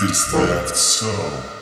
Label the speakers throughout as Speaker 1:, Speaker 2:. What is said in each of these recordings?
Speaker 1: Is that so?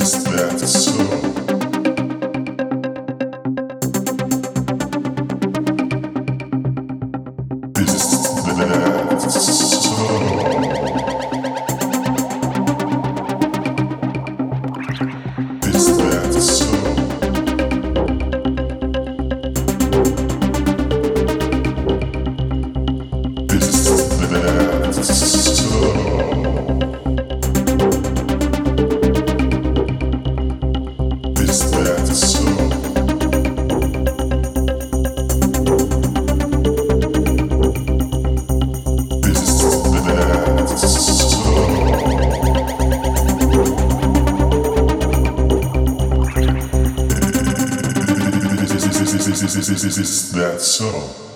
Speaker 1: Is that so? is, is, is, that so?